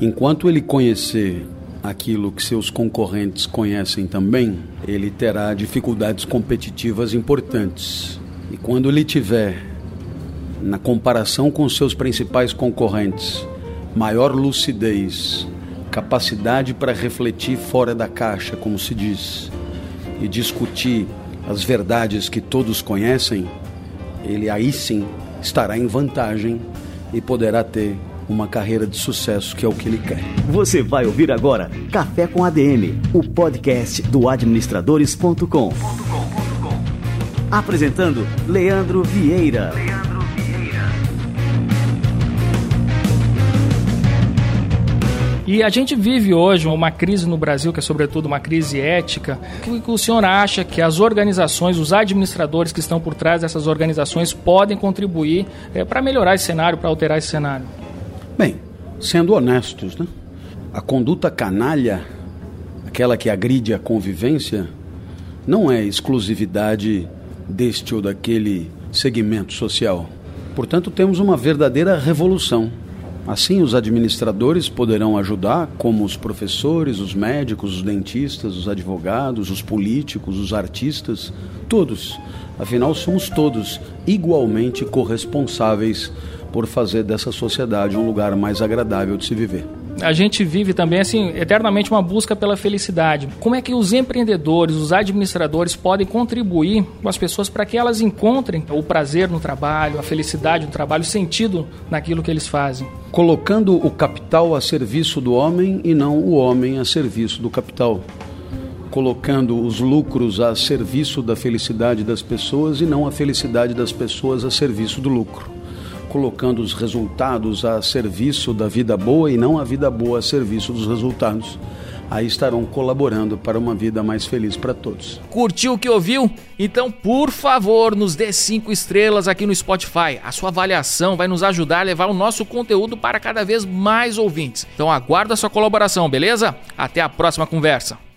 Enquanto ele conhecer aquilo que seus concorrentes conhecem também, ele terá dificuldades competitivas importantes. E quando ele tiver, na comparação com seus principais concorrentes, maior lucidez, capacidade para refletir fora da caixa, como se diz, e discutir as verdades que todos conhecem, ele aí sim estará em vantagem e poderá ter uma carreira de sucesso, que é o que ele quer. Você vai ouvir agora Café com ADM, o podcast do administradores.com. Apresentando Leandro Vieira. Leandro Vieira. E a gente vive hoje uma crise no Brasil, que é sobretudo uma crise ética. O que o senhor acha que as organizações, os administradores que estão por trás dessas organizações podem contribuir é, para melhorar esse cenário, para alterar esse cenário? Bem, sendo honestos, né? A conduta canalha, aquela que agride a convivência, não é exclusividade deste ou daquele segmento social. Portanto, temos uma verdadeira revolução. Assim, os administradores poderão ajudar, como os professores, os médicos, os dentistas, os advogados, os políticos, os artistas, todos. Afinal, somos todos igualmente corresponsáveis por fazer dessa sociedade um lugar mais agradável de se viver. A gente vive também assim eternamente uma busca pela felicidade. Como é que os empreendedores, os administradores podem contribuir com as pessoas para que elas encontrem o prazer no trabalho, a felicidade no trabalho, o sentido naquilo que eles fazem? Colocando o capital a serviço do homem e não o homem a serviço do capital colocando os lucros a serviço da felicidade das pessoas e não a felicidade das pessoas a serviço do lucro colocando os resultados a serviço da vida boa e não a vida boa a serviço dos resultados. Aí estarão colaborando para uma vida mais feliz para todos. Curtiu o que ouviu? Então, por favor, nos dê cinco estrelas aqui no Spotify. A sua avaliação vai nos ajudar a levar o nosso conteúdo para cada vez mais ouvintes. Então, aguardo a sua colaboração, beleza? Até a próxima conversa.